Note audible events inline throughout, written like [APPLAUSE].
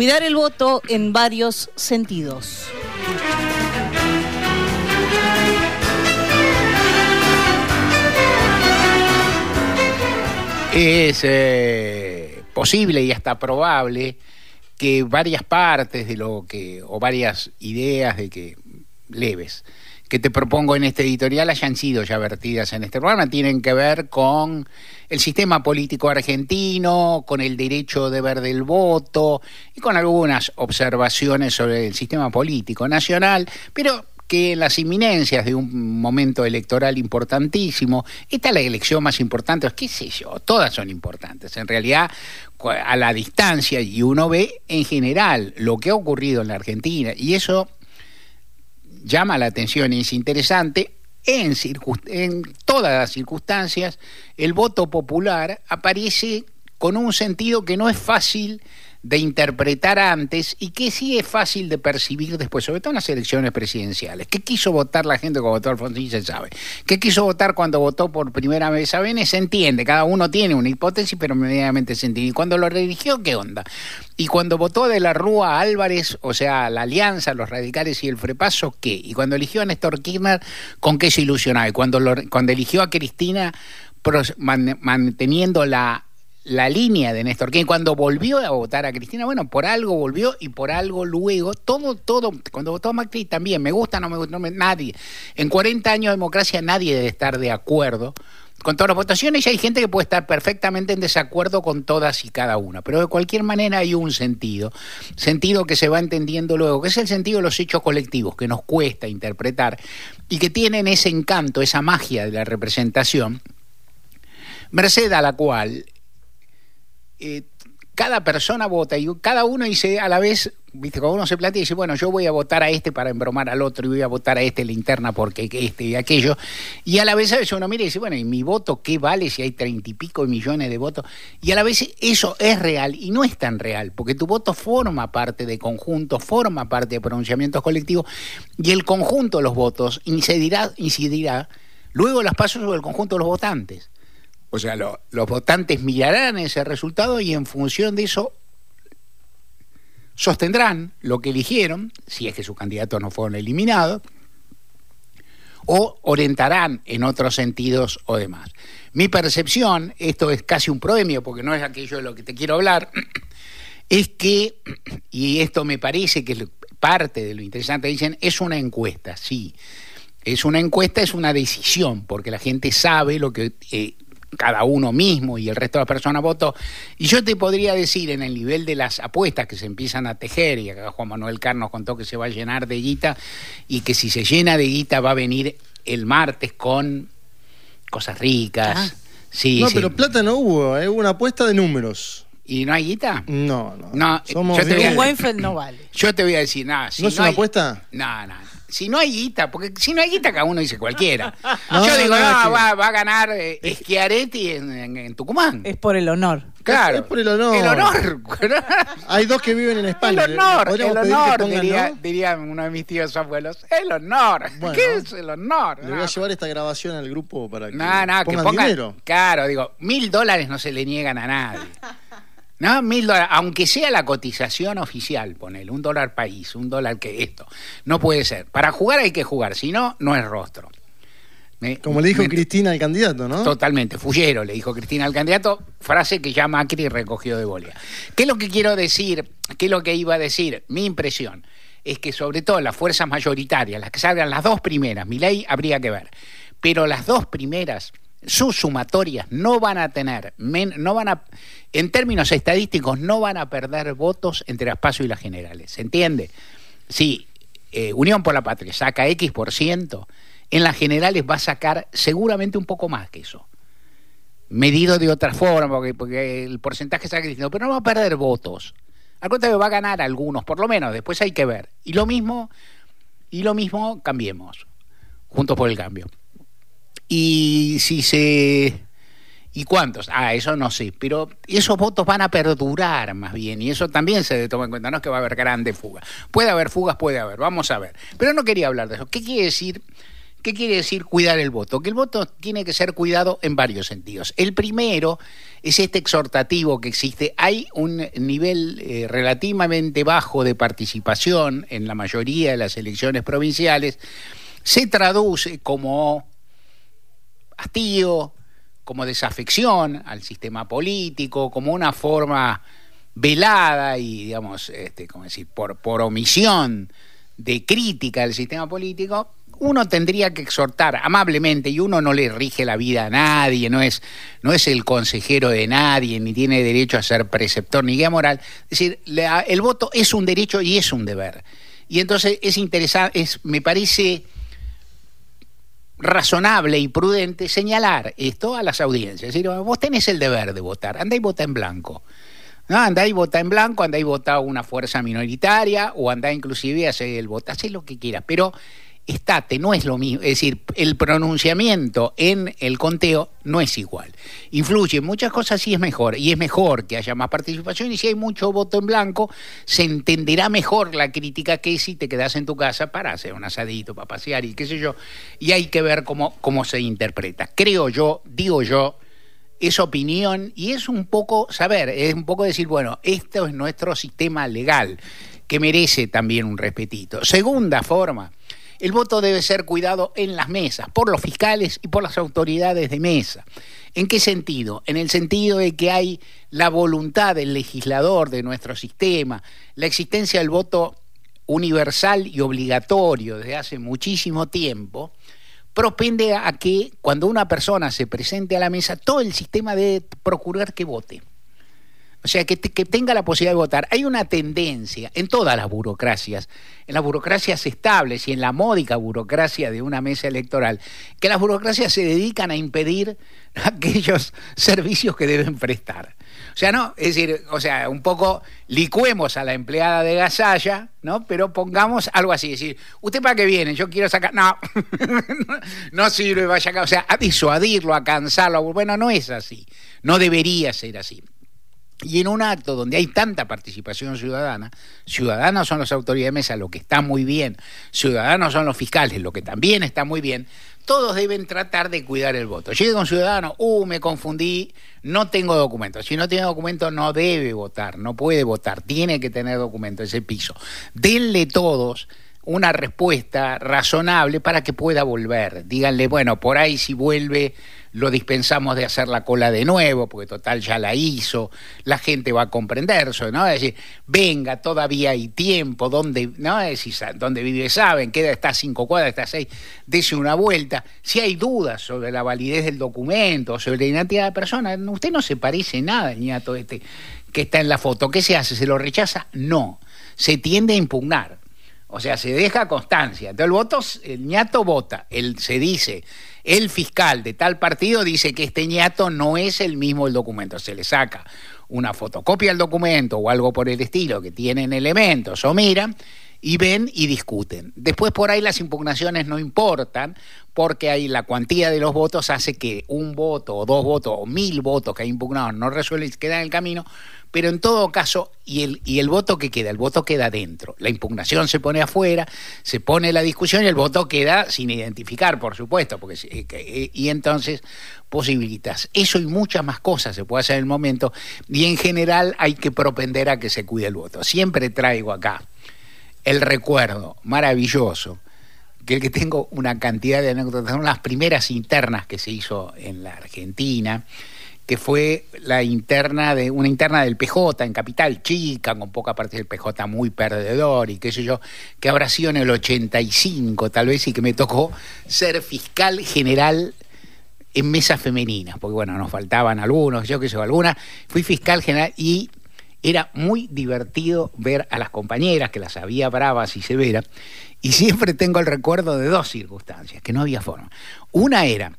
Cuidar el voto en varios sentidos. Es eh, posible y hasta probable que varias partes de lo que, o varias ideas de que leves, que te propongo en este editorial hayan sido ya vertidas en este programa, tienen que ver con el sistema político argentino, con el derecho de ver del voto y con algunas observaciones sobre el sistema político nacional, pero que en las inminencias de un momento electoral importantísimo, esta es la elección más importante, qué sé yo, todas son importantes. En realidad, a la distancia, y uno ve en general lo que ha ocurrido en la Argentina, y eso llama la atención y es interesante, en, en todas las circunstancias, el voto popular aparece con un sentido que no es fácil de interpretar antes y que sí es fácil de percibir después, sobre todo en las elecciones presidenciales. ¿Qué quiso votar la gente cuando votó Alfonsín? Se sabe. ¿Qué quiso votar cuando votó por primera vez a? Se entiende. Cada uno tiene una hipótesis, pero inmediatamente se entiende. ¿Y cuando lo religió, qué onda? Y cuando votó de la Rúa Álvarez, o sea, la alianza, los radicales y el frepaso, ¿qué? Y cuando eligió a Néstor Kirchner, ¿con qué se ilusionaba? Y cuando, cuando eligió a Cristina, manteniendo la la línea de Néstor Kirchner cuando volvió a votar a Cristina, bueno, por algo volvió y por algo luego, todo, todo, cuando votó a Macri también, me gusta, no me gusta, nadie. En 40 años de democracia nadie debe estar de acuerdo con todas las votaciones y hay gente que puede estar perfectamente en desacuerdo con todas y cada una, pero de cualquier manera hay un sentido, sentido que se va entendiendo luego, que es el sentido de los hechos colectivos, que nos cuesta interpretar y que tienen ese encanto, esa magia de la representación, merced a la cual eh, cada persona vota y cada uno dice a la vez, viste, cuando uno se plantea y dice, bueno, yo voy a votar a este para embromar al otro y voy a votar a este linterna porque este y aquello. Y a la vez a veces uno mira y dice, bueno, ¿y mi voto qué vale si hay treinta y pico millones de votos? Y a la vez eso es real y no es tan real, porque tu voto forma parte de conjunto, forma parte de pronunciamientos colectivos y el conjunto de los votos incidirá, incidirá luego las pasos sobre el conjunto de los votantes. O sea, los votantes mirarán ese resultado y en función de eso sostendrán lo que eligieron, si es que sus candidatos no fueron eliminados, o orientarán en otros sentidos o demás. Mi percepción, esto es casi un premio, porque no es aquello de lo que te quiero hablar, [CLEARS THROAT] es que, [CLEARS THROAT] y esto me parece que es parte de lo interesante, dicen, es una encuesta, sí. Es una encuesta, es una decisión, porque la gente sabe lo que eh, cada uno mismo y el resto de las personas votó. Y yo te podría decir en el nivel de las apuestas que se empiezan a tejer, y acá Juan Manuel Carnos contó que se va a llenar de guita, y que si se llena de guita va a venir el martes con cosas ricas. Ah. Sí, no, pero plata no hubo, ¿eh? hubo una apuesta de números. ¿Y no hay guita? No, no. no Somos yo te voy a, no vale. Yo te voy a decir, nada. Si ¿No, es una apuesta? No, no si no hay guita, porque si no hay guita, cada uno dice cualquiera. [LAUGHS] Yo digo, no, va, a ganar eh, Schiaretti en, Tucumán. Es por el honor. Claro. Es, por el honor. El honor. [LAUGHS] hay dos que viven en España. El honor, el honor, diría, diría, uno de mis tíos abuelos. El honor. ¿Qué es el honor? Le voy a llevar esta grabación al grupo para que, no, no, pongan, que pongan dinero. Claro, digo, mil dólares no se le niegan a nadie. [LAUGHS] ¿no? Mil dólares, aunque sea la cotización oficial, ponele, un dólar país, un dólar que esto. No puede ser. Para jugar hay que jugar, si no, no es rostro. Como le dijo Cristina al candidato, ¿no? Totalmente, fullero, le dijo Cristina al candidato, frase que ya Macri recogió de bolia. ¿Qué es lo que quiero decir? ¿Qué es lo que iba a decir? Mi impresión es que sobre todo las fuerzas mayoritarias, las que salgan las dos primeras, mi ley habría que ver, pero las dos primeras sus sumatorias no van a tener, no van a, en términos estadísticos, no van a perder votos entre las PASO y las generales. ¿Se entiende? Si eh, Unión por la Patria saca X por ciento, en las generales va a sacar seguramente un poco más que eso. Medido de otra forma, porque, el porcentaje está creciendo, pero no va a perder votos. Al contrario, va a ganar algunos, por lo menos, después hay que ver. Y lo mismo, y lo mismo, cambiemos. Juntos por el cambio. Y si se... ¿Y cuántos? Ah, eso no sé, pero esos votos van a perdurar más bien, y eso también se toma en cuenta, no es que va a haber grandes fugas. Puede haber fugas, puede haber, vamos a ver. Pero no quería hablar de eso. ¿Qué quiere decir ¿Qué quiere decir cuidar el voto? Que el voto tiene que ser cuidado en varios sentidos. El primero es este exhortativo que existe. Hay un nivel eh, relativamente bajo de participación en la mayoría de las elecciones provinciales. Se traduce como hastío, como desafección al sistema político, como una forma velada y, digamos, este, como decir, por, por omisión de crítica al sistema político, uno tendría que exhortar amablemente, y uno no le rige la vida a nadie, no es, no es el consejero de nadie, ni tiene derecho a ser preceptor ni guía moral. Es decir, el voto es un derecho y es un deber. Y entonces es interesante, es, me parece razonable y prudente señalar esto a las audiencias. Es decir, vos tenés el deber de votar, andá y vota en blanco. No, andá y vota en blanco, andá y vota una fuerza minoritaria, o andá inclusive a hacer el voto, haz lo que quieras, pero estate, no es lo mismo. Es decir, el pronunciamiento en el conteo no es igual. Influye en muchas cosas y es mejor. Y es mejor que haya más participación. Y si hay mucho voto en blanco, se entenderá mejor la crítica que si te quedas en tu casa para hacer un asadito, para pasear y qué sé yo. Y hay que ver cómo, cómo se interpreta. Creo yo, digo yo, es opinión y es un poco saber, es un poco decir, bueno, esto es nuestro sistema legal que merece también un respetito. Segunda forma el voto debe ser cuidado en las mesas, por los fiscales y por las autoridades de mesa. ¿En qué sentido? En el sentido de que hay la voluntad del legislador de nuestro sistema, la existencia del voto universal y obligatorio desde hace muchísimo tiempo, propende a que cuando una persona se presente a la mesa, todo el sistema debe procurar que vote. O sea, que, tenga la posibilidad de votar. Hay una tendencia en todas las burocracias, en las burocracias estables y en la módica burocracia de una mesa electoral, que las burocracias se dedican a impedir [LAUGHS] aquellos servicios que deben prestar. O sea, no, es decir, o sea, un poco licuemos a la empleada de Gasalla, ¿no? Pero pongamos algo así, es decir, ¿usted para qué viene? Yo quiero sacar. No, [LAUGHS] no sirve, vaya acá. O sea, a disuadirlo, a cansarlo. Bueno, no es así. No debería ser así. Y en un acto donde hay tanta participación ciudadana, ciudadanos son las autoridades de mesa, lo que está muy bien, ciudadanos son los fiscales, lo que también está muy bien, todos deben tratar de cuidar el voto. Llega un ciudadano, uh, me confundí, no tengo documento. Si no tiene documento, no debe votar, no puede votar, tiene que tener documento, ese piso. Denle todos una respuesta razonable para que pueda volver. Díganle, bueno, por ahí si vuelve lo dispensamos de hacer la cola de nuevo, porque total ya la hizo, la gente va a comprender eso, ¿no? Es decir, venga, todavía hay tiempo, donde, ¿no? Es decir, donde vive saben, queda, está cinco cuadras, está seis, dese una vuelta. Si hay dudas sobre la validez del documento, sobre la identidad de la persona, usted no se parece nada ñato este que está en la foto. ¿Qué se hace? ¿Se lo rechaza? No. Se tiende a impugnar. O sea, se deja constancia. Entonces el voto, el ñato vota, él se dice, el fiscal de tal partido dice que este ñato no es el mismo el documento. Se le saca una fotocopia del documento o algo por el estilo que tienen elementos o miran y ven y discuten. Después por ahí las impugnaciones no importan porque ahí la cuantía de los votos hace que un voto o dos votos o mil votos que hay impugnados no resuelven, quedan en el camino, pero en todo caso, y el, y el voto que queda, el voto queda dentro. La impugnación se pone afuera, se pone la discusión y el voto queda sin identificar, por supuesto, porque eh, eh, y entonces posibilitas. Eso y muchas más cosas se puede hacer en el momento, y en general hay que propender a que se cuide el voto. Siempre traigo acá el recuerdo maravilloso, que el que tengo una cantidad de anécdotas, son las primeras internas que se hizo en la Argentina, que fue la interna de una interna del PJ en Capital Chica, con poca parte del PJ muy perdedor y qué sé yo, que habrá sido en el 85 tal vez y que me tocó ser fiscal general en mesas femeninas, porque bueno, nos faltaban algunos, yo qué sé, algunas, fui fiscal general y era muy divertido ver a las compañeras, que las había bravas y severas, y siempre tengo el recuerdo de dos circunstancias, que no había forma. Una era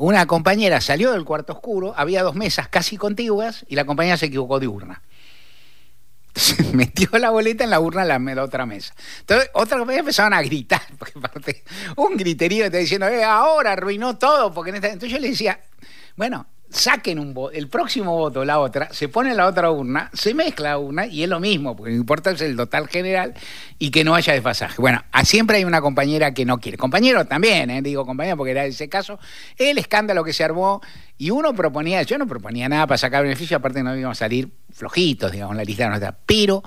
una compañera salió del cuarto oscuro, había dos mesas casi contiguas y la compañera se equivocó de urna. Se [LAUGHS] metió la boleta en la urna de la, otra mesa. Entonces, otra compañera empezaron a gritar, [LAUGHS] porque parte, un griterío está diciendo, eh, ahora arruinó todo, porque Entonces yo le decía, bueno, saquen un vo- el próximo voto, la otra, se pone la otra urna, se mezcla una y es lo mismo, porque lo que importa es el total general y que no haya desfasaje. Bueno, a- siempre hay una compañera que no quiere. Compañero también, ¿eh? digo compañero porque era ese caso, el escándalo que se armó y uno proponía, yo no proponía nada para sacar beneficio, aparte no íbamos a salir flojitos, digamos, la lista nuestra, pero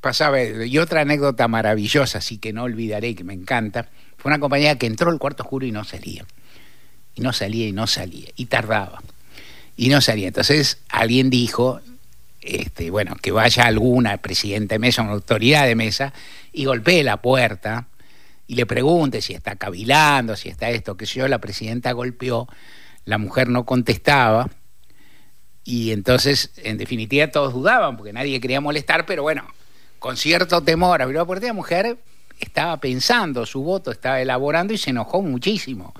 pasaba, y otra anécdota maravillosa, así que no olvidaré, que me encanta, fue una compañera que entró al cuarto oscuro y no salía y no salía y no salía. Y tardaba. Y no salía. Entonces alguien dijo este bueno que vaya alguna presidenta de mesa una autoridad de mesa y golpee la puerta y le pregunte si está cavilando si está esto que sé yo. La presidenta golpeó la mujer no contestaba y entonces en definitiva todos dudaban porque nadie quería molestar pero bueno con cierto temor abrió la puerta y la mujer estaba pensando su voto estaba elaborando y se enojó muchísimo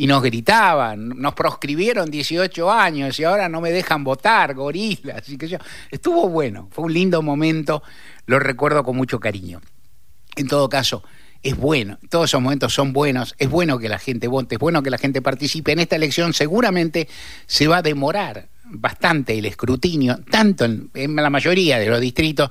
y nos gritaban, nos proscribieron 18 años y ahora no me dejan votar, gorilas, y que yo. Estuvo bueno, fue un lindo momento, lo recuerdo con mucho cariño. En todo caso, es bueno, todos esos momentos son buenos, es bueno que la gente vote, es bueno que la gente participe. En esta elección seguramente se va a demorar bastante el escrutinio, tanto en, en la mayoría de los distritos,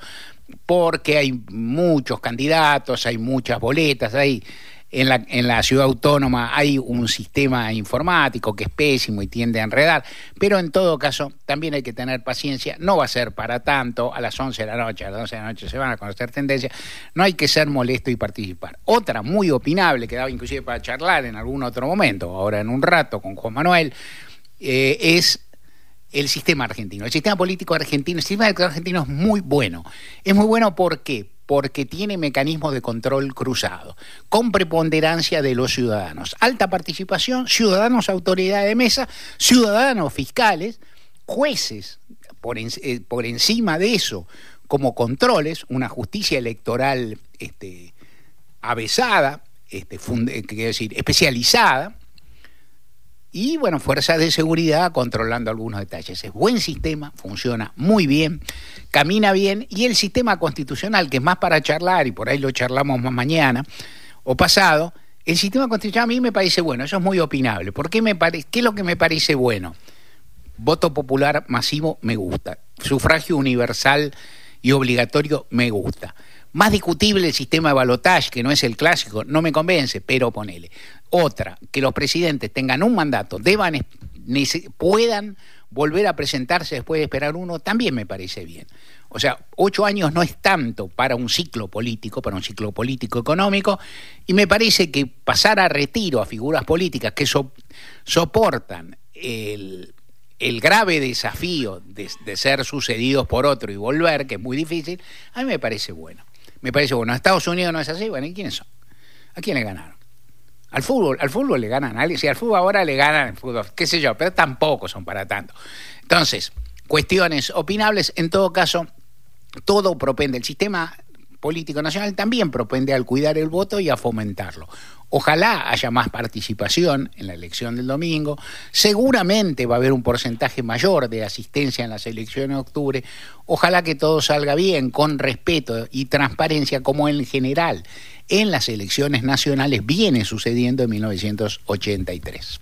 porque hay muchos candidatos, hay muchas boletas, hay en la, en la ciudad autónoma hay un sistema informático que es pésimo y tiende a enredar, pero en todo caso también hay que tener paciencia, no va a ser para tanto, a las 11 de la noche, a las 12 de la noche se van a conocer tendencias, no hay que ser molesto y participar. Otra muy opinable, que daba inclusive para charlar en algún otro momento, ahora en un rato con Juan Manuel, eh, es el sistema argentino. El sistema político argentino, el sistema argentino es muy bueno. Es muy bueno ¿por qué? Porque tiene mecanismos de control cruzado, con preponderancia de los ciudadanos, alta participación, ciudadanos autoridad de mesa, ciudadanos fiscales, jueces por, eh, por encima de eso, como controles, una justicia electoral este, avesada, este, funde, quiero decir, especializada, y bueno, fuerzas de seguridad controlando algunos detalles. Es buen sistema, funciona muy bien, camina bien y el sistema constitucional, que es más para charlar y por ahí lo charlamos más mañana o pasado, el sistema constitucional a mí me parece bueno, eso es muy opinable. ¿Por qué, me pare... ¿Qué es lo que me parece bueno? Voto popular masivo me gusta, sufragio universal y obligatorio me gusta. Más discutible el sistema de balotaje, que no es el clásico, no me convence, pero ponele. Otra, que los presidentes tengan un mandato, deban, puedan volver a presentarse después de esperar uno, también me parece bien. O sea, ocho años no es tanto para un ciclo político, para un ciclo político económico, y me parece que pasar a retiro a figuras políticas que so, soportan el, grave desafío de, de, ser sucedidos por otro y volver, que es muy difícil, a mí me parece bueno. Me parece bueno. Estados Unidos no es así, bueno, ¿y quiénes son? ¿A quién le ganaron? Al fútbol, al fútbol le ganan a alguien, si al fútbol ahora le ganan al fútbol, qué sé yo, pero tampoco son para tanto. Entonces, cuestiones opinables, en todo caso, todo propende, el sistema político nacional también propende al cuidar el voto y a fomentarlo. Ojalá haya más participación en la elección del domingo. Seguramente va a haber un porcentaje mayor de asistencia en las elecciones de octubre. Ojalá que todo salga bien, con respeto y transparencia, como en general en las elecciones nacionales viene sucediendo en 1983.